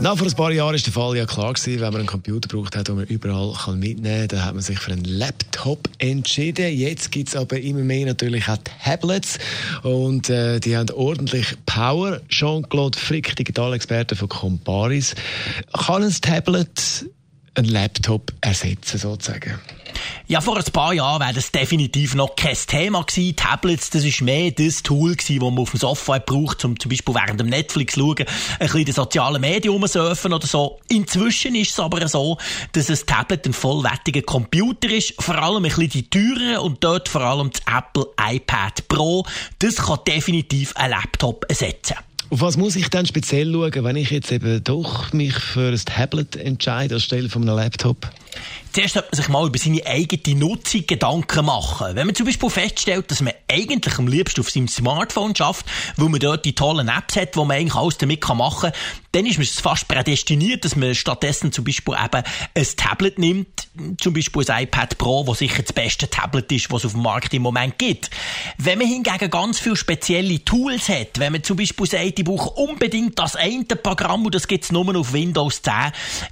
na, vor ein paar Jahren war der Fall ja klar gewesen, wenn man einen Computer braucht hat, den man überall kann mitnehmen kann, dann hat man sich für einen Laptop entschieden. Jetzt gibt es aber immer mehr natürlich auch Tablets und äh, die haben ordentlich Power. Jean-Claude Frick, Digitalexperte von Comparis. Kann ein Tablet einen Laptop ersetzen sozusagen? Ja, vor ein paar Jahren wäre das definitiv noch kein Thema gewesen. Tablets, das ist mehr das Tool gewesen, das man auf dem Sofa braucht, um zum Beispiel während dem Netflix schauen, ein bisschen in sozialen Medien surfen oder so. Inzwischen ist es aber so, dass ein Tablet ein vollwertiger Computer ist, vor allem ein bisschen die teuren und dort vor allem das Apple iPad Pro. Das kann definitiv ein Laptop ersetzen. Auf was muss ich dann speziell schauen, wenn ich jetzt eben doch mich für ein Tablet entscheide anstelle von einem Laptop? Zuerst sollte man sich mal über seine eigene Nutzung Gedanken machen. Wenn man zum Beispiel feststellt, dass man eigentlich am liebsten auf seinem Smartphone schafft, weil man dort die tollen Apps hat, wo man eigentlich alles damit machen kann, dann ist man fast prädestiniert, dass man stattdessen zum Beispiel eben ein Tablet nimmt, zum Beispiel ein iPad Pro, wo sicher das beste Tablet ist, was es auf dem Markt im Moment gibt. Wenn man hingegen ganz viele spezielle Tools hat, wenn man zum Beispiel sagt, ich brauche unbedingt das eine Programm und das gibt es nur auf Windows 10,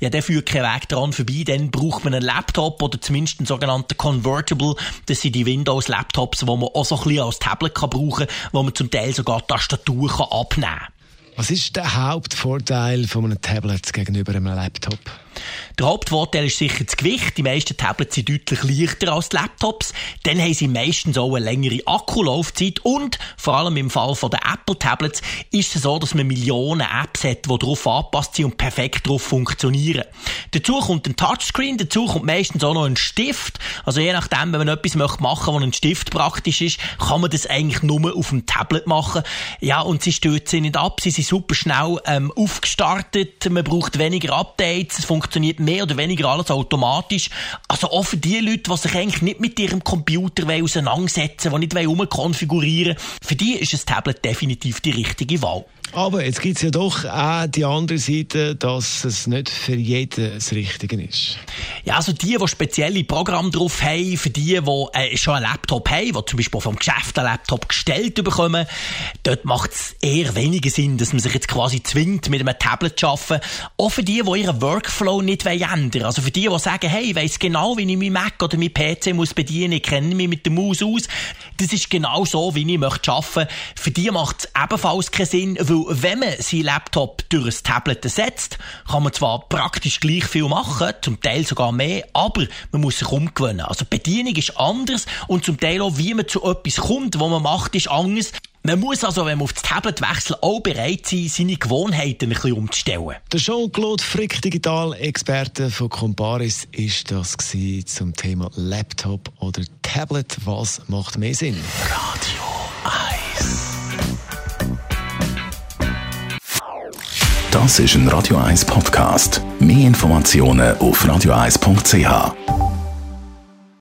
ja, der führt keinen Weg daran vorbei, dann braucht man einen Laptop oder zumindest einen sogenannten Convertible. Das sind die Windows-Laptops, die man auch so ein bisschen als Tablet kann brauchen kann, wo man zum Teil sogar Tastatur kann abnehmen kann. Was ist der Hauptvorteil von einem Tablet gegenüber einem Laptop? Der Hauptvorteil ist sicher das Gewicht. Die meisten Tablets sind deutlich leichter als die Laptops. Dann haben sie meistens auch eine längere Akkulaufzeit und vor allem im Fall der Apple Tablets ist es so, dass man Millionen Apps hat, die darauf angepasst sind und perfekt darauf funktionieren. Dazu kommt ein Touchscreen, dazu kommt meistens auch noch ein Stift. Also je nachdem, wenn man etwas machen möchte, wo ein Stift praktisch ist, kann man das eigentlich nur auf dem Tablet machen. Ja, und sie stürzen nicht ab, sie sind super schnell ähm, aufgestartet, man braucht weniger Updates, es funktioniert mehr oder weniger alles automatisch. Also auch für die Leute, die sich eigentlich nicht mit ihrem Computer auseinandersetzen wollen, die nicht umkonfigurieren wollen, für die ist ein Tablet definitiv die richtige Wahl. Aber jetzt gibt es ja doch auch die andere Seite, dass es nicht für jeden das Richtige ist. Ja, also die, die spezielle Programme drauf haben, für die, die äh, schon einen Laptop haben, die zum Beispiel vom Geschäft einen Laptop gestellt bekommen, dort macht es eher weniger Sinn, dass man sich jetzt quasi zwingt, mit einem Tablet zu arbeiten. Auch für die, die ihren Workflow nicht ändern wollen. Also für die, die sagen, hey, ich weiss genau, wie ich meinen Mac oder meinen PC muss bedienen, ich kenne mich mit der Maus aus. Das ist genau so, wie ich möchte arbeiten. Für die macht es ebenfalls keinen Sinn, weil wenn man seinen Laptop durch ein Tablet ersetzt, kann man zwar praktisch gleich viel machen, zum Teil sogar mehr, aber man muss sich umgewöhnen. Also die Bedienung ist anders und zum Teil auch, wie man zu etwas kommt, was man macht, ist anders. Man muss also, wenn man auf das Tablet wechselt, auch bereit sein, seine Gewohnheiten ein bisschen umzustellen. Der Jean-Claude Frick, Digital-Experte von Comparis, ist das zum Thema Laptop oder Tablet. Was macht mehr Sinn? Radio 1 Das ist ein Radio 1 Podcast. Mehr Informationen auf radio1.ch.